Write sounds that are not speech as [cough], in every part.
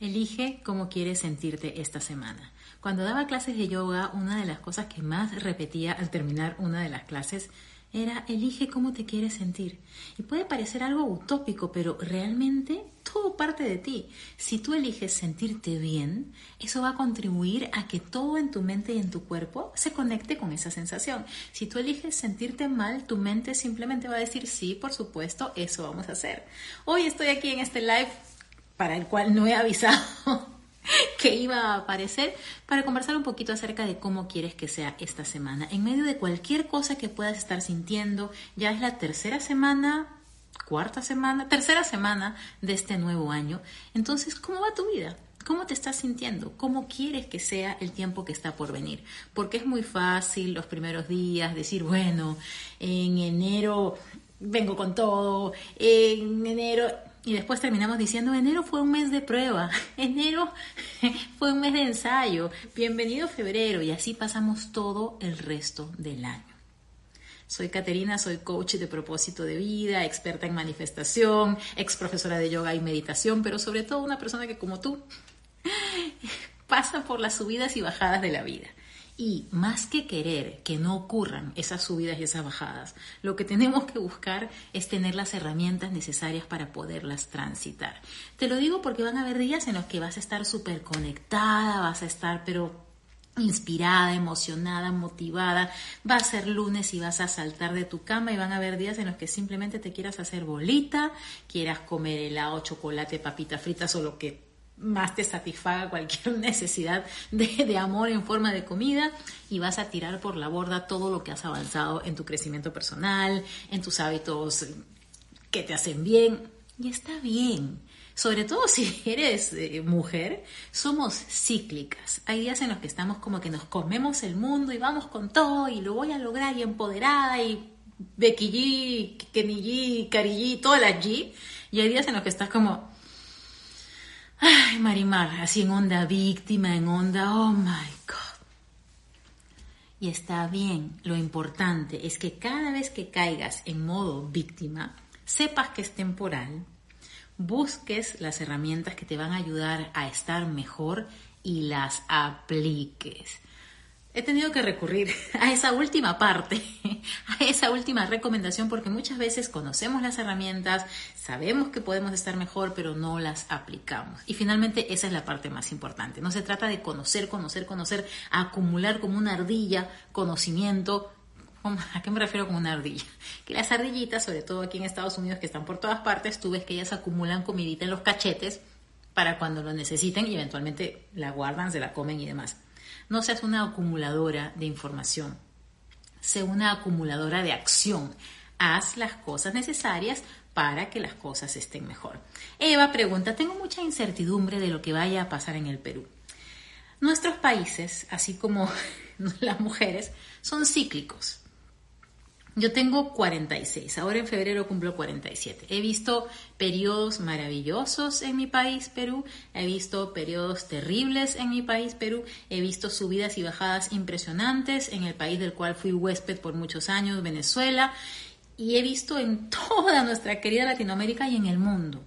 Elige cómo quieres sentirte esta semana. Cuando daba clases de yoga, una de las cosas que más repetía al terminar una de las clases era elige cómo te quieres sentir. Y puede parecer algo utópico, pero realmente todo parte de ti. Si tú eliges sentirte bien, eso va a contribuir a que todo en tu mente y en tu cuerpo se conecte con esa sensación. Si tú eliges sentirte mal, tu mente simplemente va a decir, sí, por supuesto, eso vamos a hacer. Hoy estoy aquí en este live para el cual no he avisado [laughs] que iba a aparecer para conversar un poquito acerca de cómo quieres que sea esta semana. En medio de cualquier cosa que puedas estar sintiendo, ya es la tercera semana, cuarta semana, tercera semana de este nuevo año. Entonces, ¿cómo va tu vida? ¿Cómo te estás sintiendo? ¿Cómo quieres que sea el tiempo que está por venir? Porque es muy fácil los primeros días decir, bueno, en enero vengo con todo, en enero y después terminamos diciendo, enero fue un mes de prueba, [laughs] enero [laughs] fue un mes de ensayo, bienvenido febrero y así pasamos todo el resto del año. Soy Caterina, soy coach de propósito de vida, experta en manifestación, ex profesora de yoga y meditación, pero sobre todo una persona que como tú [laughs] pasa por las subidas y bajadas de la vida. Y más que querer que no ocurran esas subidas y esas bajadas, lo que tenemos que buscar es tener las herramientas necesarias para poderlas transitar. Te lo digo porque van a haber días en los que vas a estar súper conectada, vas a estar pero inspirada, emocionada, motivada. Va a ser lunes y vas a saltar de tu cama y van a haber días en los que simplemente te quieras hacer bolita, quieras comer helado, chocolate, papita fritas o lo que más te satisfaga cualquier [laughs] necesidad de, amor en forma de comida y vas a tirar por la borda todo lo que has avanzado en tu crecimiento personal, en tus hábitos que te hacen bien. Y está bien. Sobre todo si [laughs] eres eh, mujer, somos cíclicas. Hay días en los que estamos como que nos comemos el mundo y vamos con todo y lo voy a lograr y empoderada y Becky G, Kenny G, Cari G, todas las G. Y hay días en los que estás como, Marimar, así en onda víctima, en onda, oh my God. Y está bien, lo importante es que cada vez que caigas en modo víctima, sepas que es temporal, busques las herramientas que te van a ayudar a estar mejor y las apliques he tenido que recurrir a esa última parte, [laughs] a esa última recomendación, porque muchas veces conocemos las herramientas, sabemos que podemos estar mejor, pero no las aplicamos. Y finalmente esa es la parte más importante. No se trata de conocer, conocer, conocer, acumular como una ardilla conocimiento. ¿A qué me refiero con una ardilla? Que las ardillitas, sobre todo aquí en Estados Unidos, que están por todas partes, tú ves que ellas acumulan comidita en los cachetes para cuando lo necesiten y eventualmente la guardan, se la comen y demás. No seas una acumuladora de información, sé una acumuladora de acción. Haz las cosas necesarias para que las cosas estén mejor. Eva pregunta, tengo mucha incertidumbre de lo que vaya a pasar en el Perú. Nuestros países, así como [laughs] las mujeres, son cíclicos. Yo tengo 46, ahora en febrero cumplo 47. He visto periodos maravillosos en mi país, Perú, he visto periodos terribles en mi país, Perú, he visto subidas y bajadas impresionantes en el país del cual fui huésped por muchos años, Venezuela, y he visto en [laughs] toda nuestra querida Latinoamérica y en el mundo.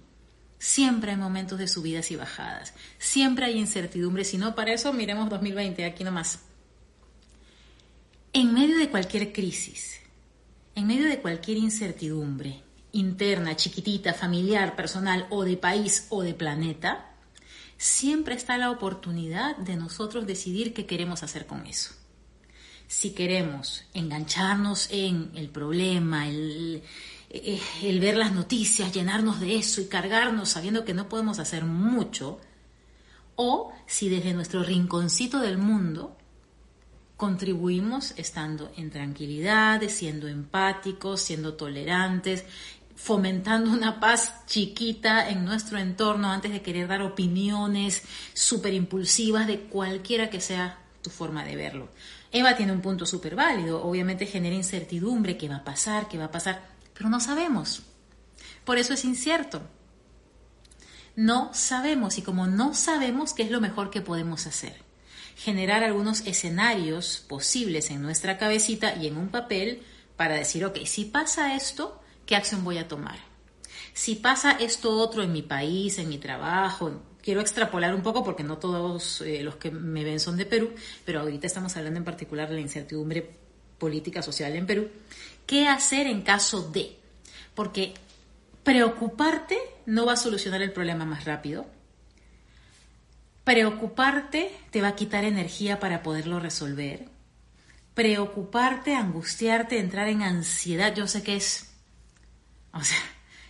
Siempre hay momentos de subidas y bajadas, siempre hay incertidumbre, si no para eso miremos 2020, aquí nomás. En medio de cualquier crisis, en medio de cualquier incertidumbre interna, chiquitita, familiar, personal o de país o de planeta, siempre está la oportunidad de nosotros decidir qué queremos hacer con eso. Si queremos engancharnos en el problema, el, el ver las noticias, llenarnos de eso y cargarnos sabiendo que no podemos hacer mucho, o si desde nuestro rinconcito del mundo contribuimos estando en tranquilidad, siendo empáticos, siendo tolerantes, fomentando una paz chiquita en nuestro entorno antes de querer dar opiniones súper impulsivas de cualquiera que sea tu forma de verlo. Eva tiene un punto súper válido, obviamente genera incertidumbre, qué va a pasar, qué va a pasar, pero no sabemos. Por eso es incierto. No sabemos y como no sabemos qué es lo mejor que podemos hacer generar algunos escenarios posibles en nuestra cabecita y en un papel para decir, ok, si pasa esto, ¿qué acción voy a tomar? Si pasa esto otro en mi país, en mi trabajo, quiero extrapolar un poco porque no todos eh, los que me ven son de Perú, pero ahorita estamos hablando en particular de la incertidumbre política social en Perú. ¿Qué hacer en caso de? Porque preocuparte no va a solucionar el problema más rápido. Preocuparte te va a quitar energía para poderlo resolver. Preocuparte, angustiarte, entrar en ansiedad, yo sé que es, o sea,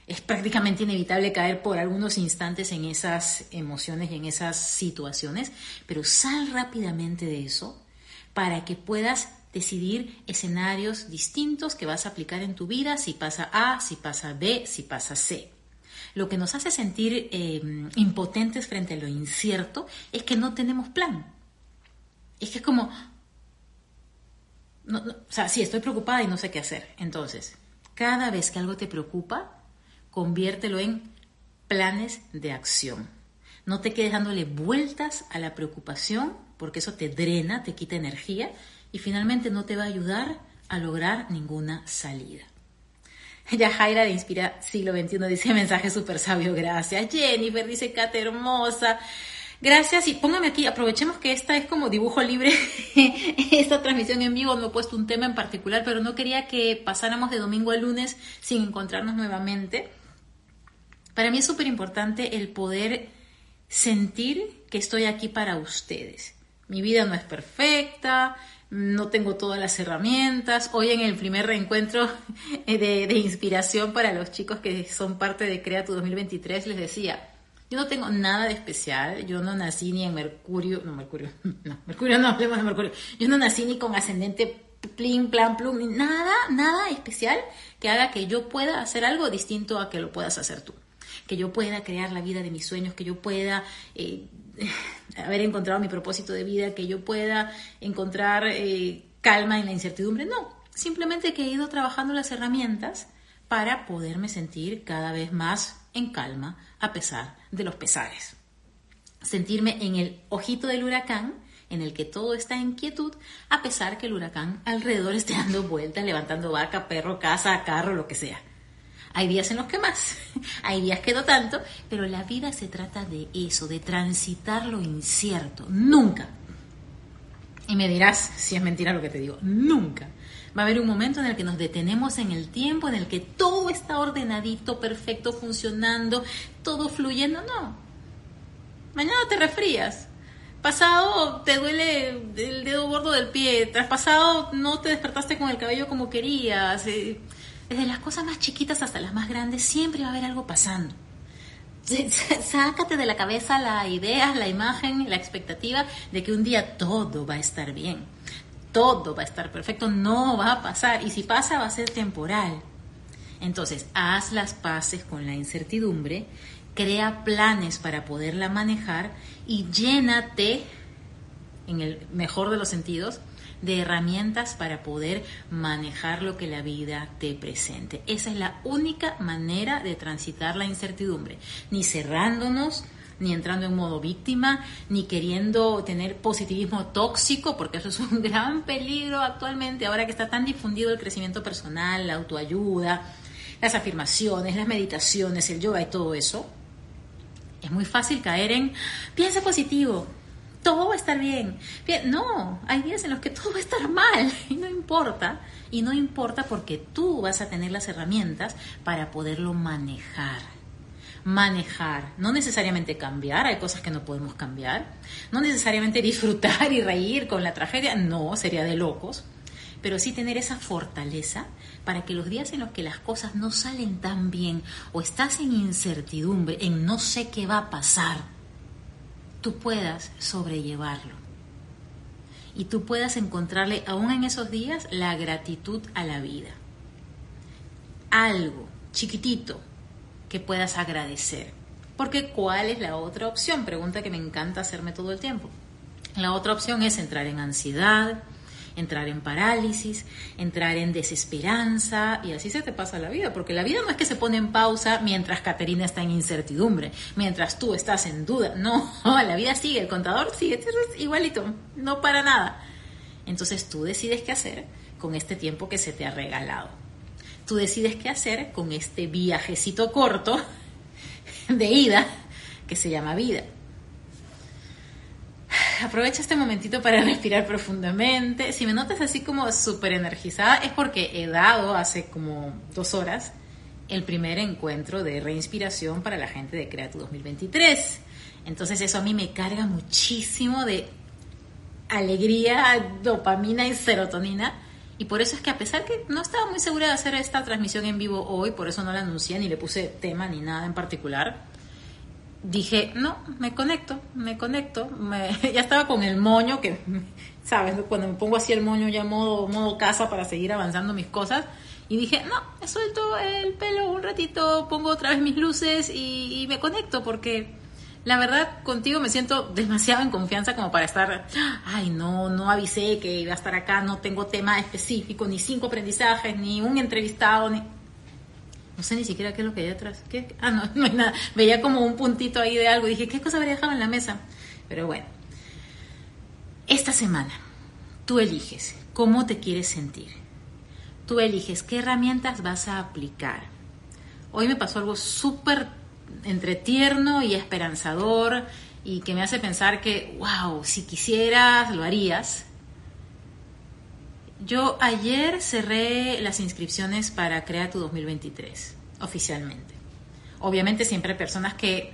es prácticamente inevitable caer por algunos instantes en esas emociones y en esas situaciones, pero sal rápidamente de eso para que puedas decidir escenarios distintos que vas a aplicar en tu vida, si pasa A, si pasa B, si pasa C. Lo que nos hace sentir eh, impotentes frente a lo incierto es que no tenemos plan. Es que es como, o sea, sí, estoy preocupada y no sé qué hacer. Entonces, cada vez que algo te preocupa, conviértelo en planes de acción. No te quedes dándole vueltas a la preocupación porque eso te drena, te quita energía y finalmente no te va a ayudar a lograr ninguna salida. [laughs] Ya Jaira de Inspira Siglo XXI dice mensaje súper sabio, gracias. Jennifer dice, Cata hermosa. Gracias y póngame aquí, aprovechemos que esta es como dibujo libre, [laughs] esta transmisión en vivo, no he puesto un tema en particular, pero no quería que pasáramos de domingo a lunes sin encontrarnos nuevamente. Para mí es súper importante el poder sentir que estoy aquí para ustedes. Mi vida no es perfecta, no tengo todas las herramientas. Hoy en el primer reencuentro [laughs] de, inspiración para los chicos que son parte de Crea tu 2023 les decía, yo no tengo nada de especial, yo no nací ni en Mercurio, no, Mercurio, [laughs] no, Mercurio no, hablemos de Mercurio, yo no nací ni con ascendente plin, plan, plum, ni nada, nada especial que haga que yo pueda hacer algo distinto a que lo puedas hacer tú, que yo pueda crear la vida de mis sueños, que yo pueda eh, [sighs] haber encontrado mi propósito de vida, que yo pueda encontrar eh, calma en la incertidumbre. No, simplemente que he ido trabajando las herramientas para poderme sentir cada vez más en calma a pesar de los pesares. Sentirme en el ojito del huracán en el que todo está en quietud, a pesar que el huracán alrededor esté dando vueltas, levantando vaca, perro, casa, carro, lo que sea. Hay días en los que más, [laughs] hay días que no tanto, pero la vida se trata de eso, de transitar lo incierto. Nunca. Y me dirás si es mentira lo que te digo. Nunca. Va a haber un momento en el que nos detenemos en el tiempo, en el que todo está ordenadito, perfecto, funcionando, todo fluyendo. No. Mañana te resfrías. Pasado te duele el dedo gordo del pie. Tras pasado no te despertaste con el cabello como querías. Eh, desde las cosas más chiquitas hasta las más grandes, siempre va a haber algo pasando. [laughs] Sácate de la cabeza la idea, la imagen, la expectativa de que un día todo va a estar bien, todo va a estar perfecto, no va a pasar y si pasa va a ser temporal. Entonces, haz las paces con la incertidumbre, crea planes para poderla manejar y llénate, en el mejor de los sentidos, de herramientas para poder manejar lo que la vida te presente. Esa es la única manera de transitar la incertidumbre, ni cerrándonos, ni entrando en modo víctima, ni queriendo tener positivismo tóxico, porque eso es un [laughs] gran peligro actualmente, ahora que está tan difundido el crecimiento personal, la autoayuda, las afirmaciones, las meditaciones, el yoga y todo eso. Es muy fácil caer en piensa positivo, todo va a estar bien. No, hay días en los que todo va a estar mal [laughs] y no importa. Y no importa porque tú vas a tener las herramientas para poderlo manejar. Manejar, no necesariamente cambiar, hay cosas que no podemos cambiar, no necesariamente disfrutar y reír con la tragedia, no, sería de locos, pero sí tener esa fortaleza para que los días en los que las cosas no salen tan bien o estás en incertidumbre, en no sé qué va a pasar, tú puedas sobrellevarlo. Y tú puedas encontrarle, aún en esos días, la gratitud a la vida. Algo chiquitito que puedas agradecer. Porque ¿cuál es la otra opción? Pregunta que me encanta hacerme todo el tiempo. La otra opción es entrar en ansiedad, entrar en parálisis, entrar en desesperanza y así se te pasa la vida, porque la vida no es que se pone en pausa mientras Caterina está en incertidumbre, mientras tú estás en duda, no, [laughs] la vida sigue, el contador sigue igualito, no para nada. Entonces tú decides qué hacer con este tiempo que se te ha regalado. Tú decides qué hacer con este viajecito corto [laughs] de ida que se llama vida. Aprovecha este momentito para [laughs] respirar profundamente. Si me notas así como súper energizada, es porque he dado hace como dos horas el primer encuentro de reinspiración para la gente de Creatu 2023. Entonces eso a mí me carga muchísimo de alegría, dopamina y serotonina. Y por eso es que a pesar que no estaba muy segura de hacer esta transmisión en vivo hoy, por eso no la anuncié ni le puse tema ni nada en particular, dije, no, me conecto, me conecto. [laughs] ya estaba con el moño, que, ¿sabes? Cuando me pongo así el moño ya modo, modo casa para seguir avanzando mis cosas. Y dije, no, suelto el pelo un ratito, pongo otra vez mis luces y me conecto porque la verdad, contigo me siento demasiado en confianza como para estar, ay, no, no avisé que iba a estar acá, no tengo tema específico, ni cinco aprendizajes, ni un entrevistado, ni... No sé ni siquiera qué es lo que hay atrás. Ah, no, [laughs] no hay nada. Veía como un puntito ahí de algo dije, ¿qué cosa habría dejado en la mesa? Pero bueno, esta semana tú eliges cómo te quieres sentir. Tú eliges qué herramientas vas a aplicar. Hoy me pasó algo súper entre tierno y esperanzador y que me hace pensar que, wow, si quisieras, lo harías. Yo ayer cerré las inscripciones para Crea tu 2023, oficialmente. Obviamente siempre hay personas que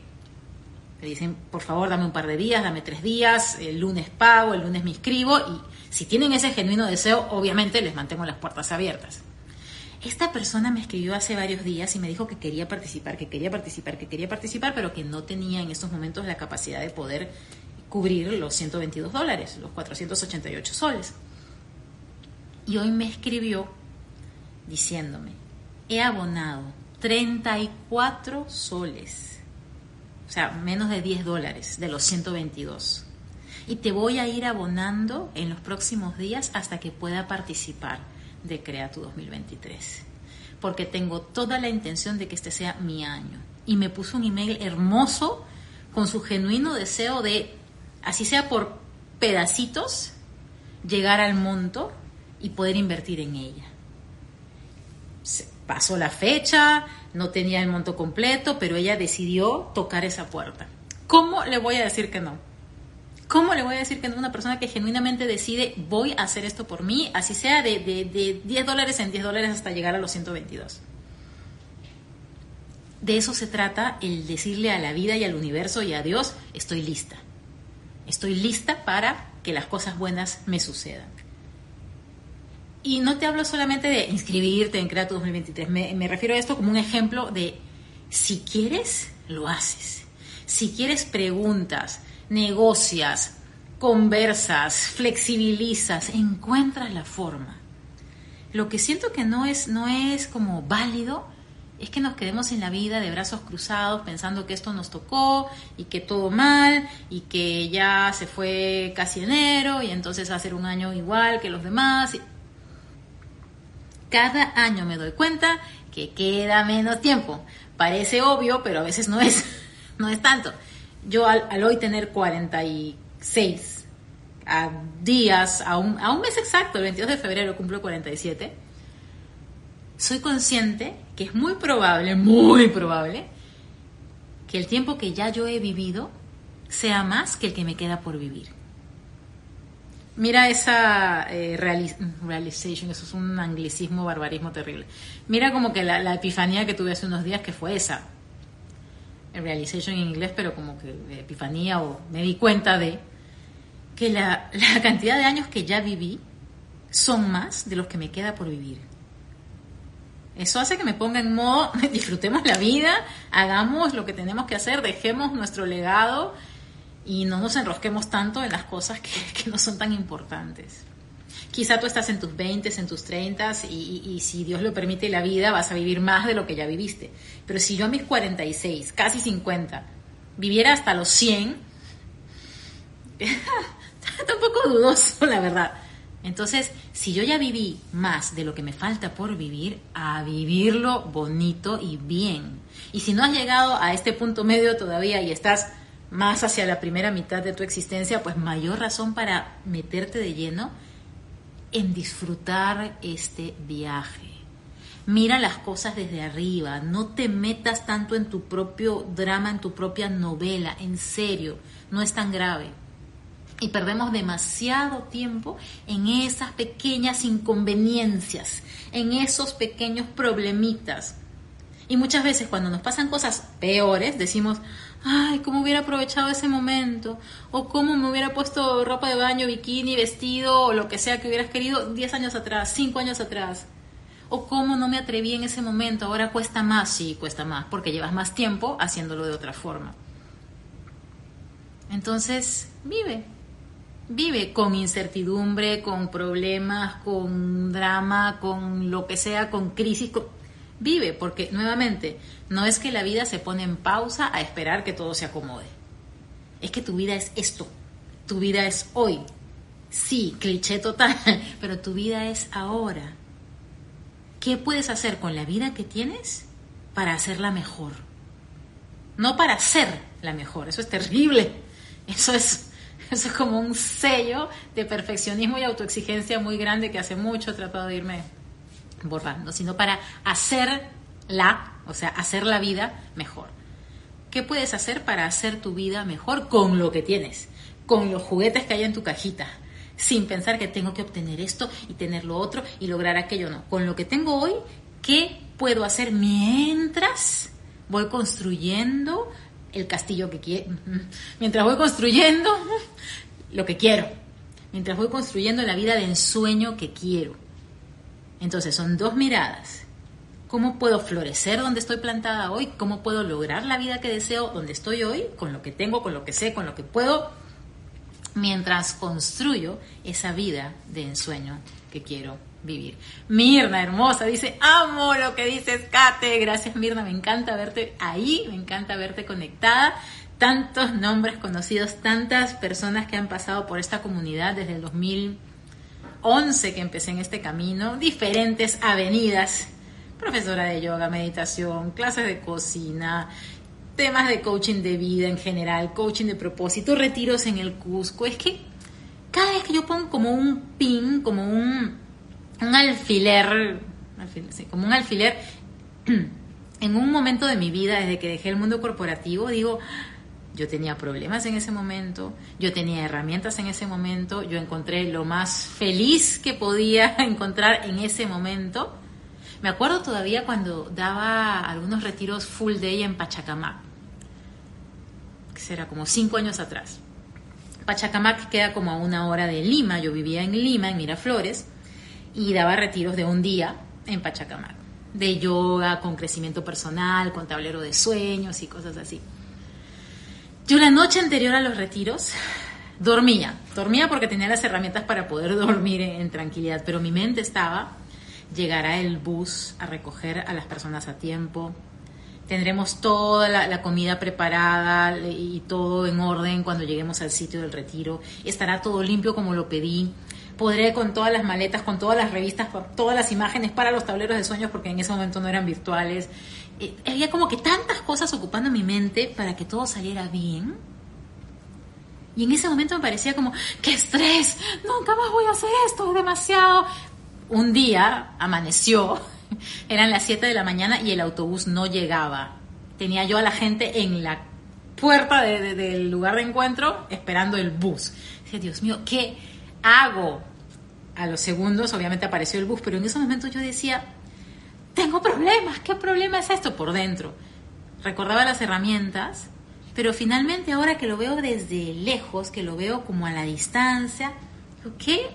me dicen, por favor, dame un par de días, dame tres días, el lunes pago, el lunes me inscribo y si tienen ese genuino deseo, obviamente les mantengo las puertas abiertas. Esta persona me escribió hace varios días y me dijo que quería participar, que quería participar, que quería participar, pero que no tenía en estos momentos la capacidad de poder cubrir los 122 dólares, los 488 soles. Y hoy me escribió diciéndome, he abonado 34 soles, o sea, menos de 10 dólares de los 122. Y te voy a ir abonando en los próximos días hasta que pueda participar de Crea tu 2023, porque tengo toda la intención de que este sea mi año. Y me puso un email hermoso con su genuino deseo de, así sea por pedacitos, llegar al monto y poder invertir en ella. pasó la fecha, no tenía el monto completo, pero ella decidió tocar esa puerta. ¿Cómo le voy a decir que no? ¿Cómo le voy a decir que no una persona que genuinamente decide voy a hacer esto por mí, así sea de, de, 10 dólares en 10 dólares hasta llegar a los 122? De eso se trata el decirle a la vida y al universo y a Dios, estoy lista. Estoy lista para que las cosas buenas me sucedan. Y no te hablo solamente de inscribirte en Crea 2023, me, me refiero a esto como un ejemplo de si quieres, lo haces. Si quieres, preguntas negocias, conversas, flexibilizas, encuentras la forma. Lo que siento que no es, no es como válido es que nos quedemos en la vida de brazos cruzados pensando que esto nos tocó y que todo mal y que ya se fue casi enero y entonces va a ser un año igual que los demás. Cada año me doy cuenta que queda menos tiempo. Parece obvio, pero a veces no es, [laughs] no es tanto yo al, hoy tener 46 a días, a un, a un mes exacto, el 22 de febrero cumplo 47, soy consciente que es muy probable, muy probable, que el tiempo que ya yo he vivido sea más que el que me queda por vivir. Mira esa eh, realization, eso es un anglicismo, barbarismo terrible. Mira como que la, la epifanía que tuve hace unos días, que fue esa realization en inglés, pero como que epifanía o me di cuenta de que la, la cantidad de años que ya viví son más de los que me queda por vivir. Eso hace que me ponga en modo, [laughs] disfrutemos la vida, hagamos lo que tenemos que hacer, dejemos nuestro legado y no nos enrosquemos tanto en las cosas que, [laughs] que no son tan importantes. Quizá tú estás en tus 20, en tus 30 y, y, si Dios lo permite la vida vas a vivir más de lo que ya viviste. Pero si yo a mis 46, casi 50, viviera hasta los 100, [laughs] está un poco dudoso, la verdad. Entonces, si yo ya viví más de lo que me falta por vivir, a vivirlo bonito y bien. Y si no has llegado a este punto medio todavía y estás más hacia la primera mitad de tu existencia, pues mayor razón para meterte de lleno en disfrutar este viaje. Mira las cosas desde arriba, no te metas tanto en tu propio drama, en tu propia novela, en serio, no es tan grave. Y perdemos demasiado tiempo en esas pequeñas inconveniencias, en esos pequeños problemitas. Y muchas veces cuando nos pasan cosas peores, decimos, ay, cómo hubiera aprovechado ese momento, o cómo me hubiera puesto ropa de baño, bikini, vestido, o lo que sea que hubieras querido 10 años atrás, 5 años atrás. O cómo no me atreví en ese momento, ahora cuesta más, sí, cuesta más, porque llevas más tiempo haciéndolo de otra forma. Entonces, vive, vive con incertidumbre, con problemas, con drama, con lo que sea, con crisis. Vive, porque nuevamente, no es que la vida se pone en pausa a esperar que todo se acomode. Es que tu vida es esto. Tu vida es hoy. Sí, cliché total, [laughs] pero tu vida es ahora. ¿Qué puedes hacer con la vida que tienes para hacerla mejor? No para ser la mejor, eso es terrible. Eso es [laughs] eso es como un sello de perfeccionismo y autoexigencia muy grande que hace mucho he tratado de irme borrando, sino para hacerla, o sea, hacer la vida mejor. ¿Qué puedes hacer para hacer tu vida mejor con lo que tienes? Con los juguetes que hay en tu cajita, sin pensar que tengo que obtener esto y tener lo otro y lograr aquello, no. Con lo que tengo hoy, ¿qué puedo hacer mientras voy construyendo el castillo que quiero? Mientras voy construyendo [laughs] lo que quiero. Mientras voy construyendo la vida de ensueño que quiero. Entonces son dos miradas. ¿Cómo puedo florecer donde estoy plantada hoy? ¿Cómo puedo lograr la vida que deseo donde estoy hoy? Con lo que tengo, con lo que sé, con lo que puedo. Mientras construyo esa vida de ensueño que quiero vivir. Mirna, hermosa, dice, amo lo que dices, Kate. Gracias, Mirna, me encanta verte ahí, me encanta verte conectada. Tantos nombres conocidos, tantas personas que han pasado por esta comunidad desde el 2000 11 que empecé en este camino, diferentes avenidas, profesora de yoga, meditación, clases de cocina, temas de coaching de vida en general, coaching de propósito, retiros en el Cusco. Es que cada vez que yo pongo como un pin, como un, un alfiler, como un alfiler, [clears throat] en un momento de mi vida, desde que dejé el mundo corporativo, digo, yo tenía problemas en ese momento, yo tenía herramientas en ese momento, yo encontré lo más feliz que podía [laughs] encontrar en ese momento. Me acuerdo todavía cuando daba algunos retiros full day en Pachacamac, que será como cinco años atrás. Pachacamac queda como a una hora de Lima, yo vivía en Lima, en Miraflores, y daba retiros de un día en Pachacamac, de yoga, con crecimiento personal, con tablero de sueños y cosas así. Yo la noche anterior a los retiros dormía, dormía porque tenía las herramientas para poder [laughs] dormir en, tranquilidad, pero mi mente estaba, llegará el bus a recoger a las personas a tiempo, tendremos toda la, comida preparada y todo en orden cuando lleguemos al sitio del retiro, estará todo limpio como lo pedí, podré con todas las maletas, con todas las revistas, con todas las imágenes para los tableros de sueños, porque en ese momento no eran virtuales, eh, había como que tantas cosas ocupando mi mente para que todo saliera bien. Y en ese momento me parecía como, ¡qué estrés! Nunca más voy a hacer esto, es demasiado. Un día amaneció, [laughs] eran las 7 de la mañana y el autobús no llegaba. Tenía yo a la gente en la puerta del lugar de encuentro esperando el bus. Decía, Dios mío, ¿qué hago? A los segundos obviamente apareció el bus, pero en ese momento yo decía, tengo problemas, ¿qué problema es esto por dentro? Recordaba las herramientas, pero finalmente ahora que lo veo desde lejos, que lo veo como a la distancia, ¿qué,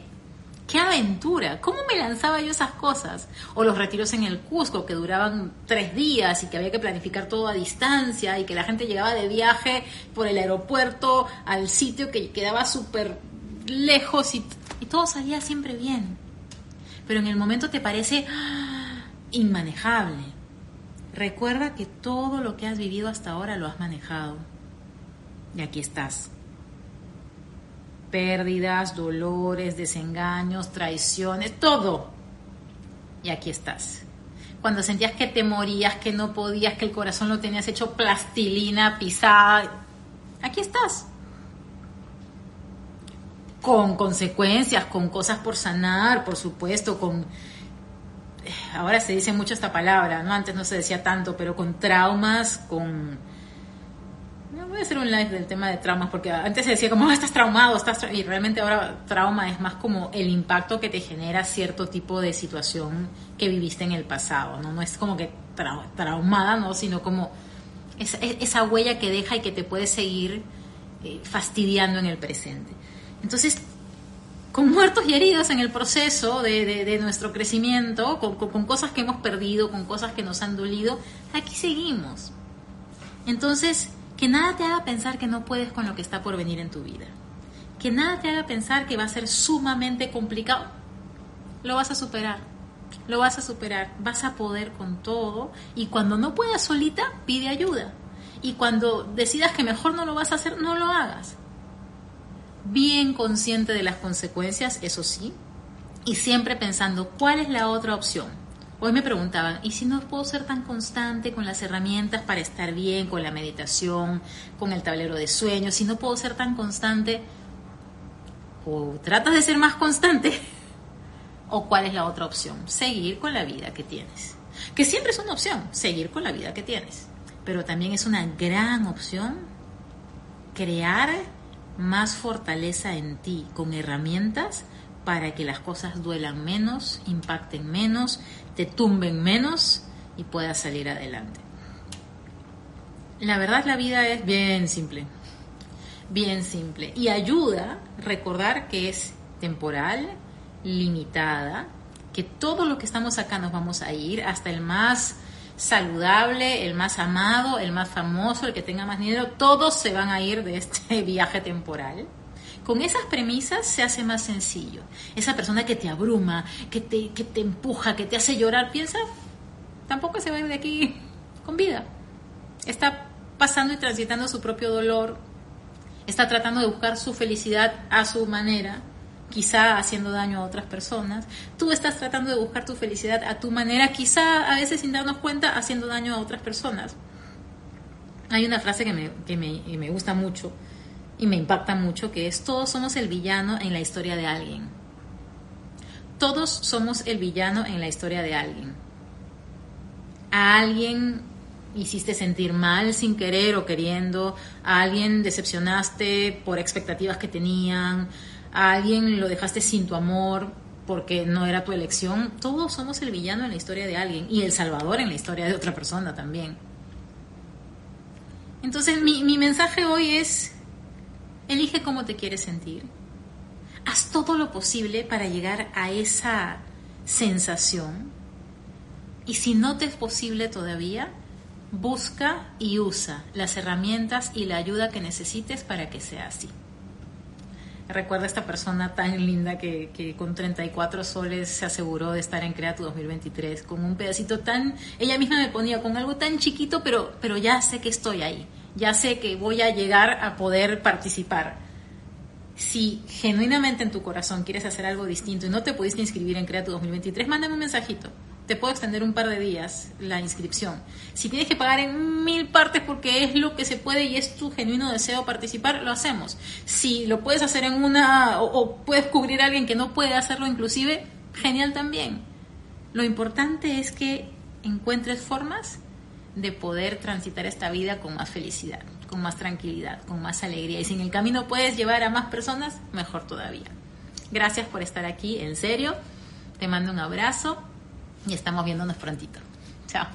qué aventura? ¿Cómo me lanzaba yo esas cosas? O los retiros en el Cusco que duraban tres días y que había que planificar todo a distancia y que la gente llegaba de viaje por el aeropuerto al sitio que quedaba súper lejos y, y todo salía siempre bien. Pero en el momento te parece inmanejable. Recuerda que todo lo que has vivido hasta ahora lo has manejado. Y aquí estás. Pérdidas, dolores, desengaños, traiciones, todo. Y aquí estás. Cuando sentías que te morías, que no podías, que el corazón lo tenías hecho plastilina, pisada, aquí estás. Con consecuencias, con cosas por sanar, por supuesto, con ahora se dice mucho esta palabra, ¿no? Antes no se decía tanto, pero con traumas, con voy a hacer un live del tema de traumas, porque antes se decía como, ah, estás traumado, estás y realmente ahora trauma es más como el impacto que te genera cierto tipo de situación que viviste en el pasado, ¿no? No es como que traumada, ¿no? Sino como esa, esa, huella que deja y que te puede seguir eh, fastidiando en el presente. Entonces, con muertos y heridos en el proceso de, nuestro crecimiento, con, cosas que hemos perdido, con cosas que nos han dolido, aquí seguimos. Entonces, que nada te haga pensar que no puedes con lo que está por venir en tu vida. Que nada te haga pensar que va a ser sumamente complicado. Lo vas a superar. Lo vas a superar. Vas a poder con todo. Y cuando no puedas solita, pide ayuda. Y cuando decidas que mejor no lo vas a hacer, no lo hagas bien consciente de las consecuencias, eso sí, y siempre pensando cuál es la otra opción. Hoy me preguntaban, ¿y si no puedo ser tan constante con las herramientas para estar bien, con la meditación, con el tablero de sueños? Si no puedo ser tan constante, o tratas de ser más constante, [laughs] o cuál es la otra opción? Seguir con la vida que tienes. Que siempre es una opción, seguir con la vida que tienes. Pero también es una gran opción crear más fortaleza en ti con herramientas para que las cosas duelan menos, impacten menos, te tumben menos y puedas salir adelante. La verdad la vida es bien simple, bien simple y ayuda recordar que es temporal, limitada, que todo lo que estamos acá nos vamos a ir, hasta el más saludable, el más amado, el más famoso, el que tenga más dinero, todos se van a ir de este [laughs] viaje temporal. Con esas premisas se hace más sencillo. Esa persona que te abruma, que te, que te empuja, que te hace llorar, piensa, tampoco se va a ir de aquí con vida. Está pasando y transitando su propio dolor, está tratando de buscar su felicidad a su manera quizá haciendo daño a otras personas. Tú estás tratando de buscar tu felicidad a tu manera, quizá a veces sin darnos cuenta haciendo daño a otras personas. Hay una frase que me, que me, me gusta mucho y me impacta mucho, que es todos somos el villano en la historia de alguien. Todos somos el villano en la historia de alguien. A alguien hiciste sentir mal sin querer o queriendo, a alguien decepcionaste por expectativas que tenían, a alguien lo dejaste sin tu amor porque no era tu elección, todos somos el villano en la historia de alguien y el salvador en la historia de otra persona también. Entonces mi, mi mensaje hoy es, elige cómo te quieres sentir. Haz todo lo posible para llegar a esa sensación. Y si no te es posible todavía, busca y usa las herramientas y la ayuda que necesites para que sea así. Recuerda esta persona tan linda que, que, con 34 soles se aseguró de estar en Creatu 2023, con un pedacito tan, ella misma me ponía con algo tan chiquito, pero, pero ya sé que estoy ahí, ya sé que voy a llegar a poder participar. Si genuinamente en tu corazón quieres hacer algo distinto y no te pudiste inscribir en Creatu 2023, mándame un mensajito te puedo extender un par de días la inscripción. Si tienes que pagar en mil partes porque es lo que se puede y es tu genuino deseo participar, lo hacemos. Si lo puedes hacer en una o, puedes cubrir a alguien que no puede hacerlo inclusive, genial también. Lo importante es que encuentres formas de poder transitar esta vida con más felicidad, con más tranquilidad, con más alegría. Y si en el camino puedes llevar a más personas, mejor todavía. Gracias por estar aquí, en serio. Te mando un abrazo y estamos viéndonos prontito. Chao.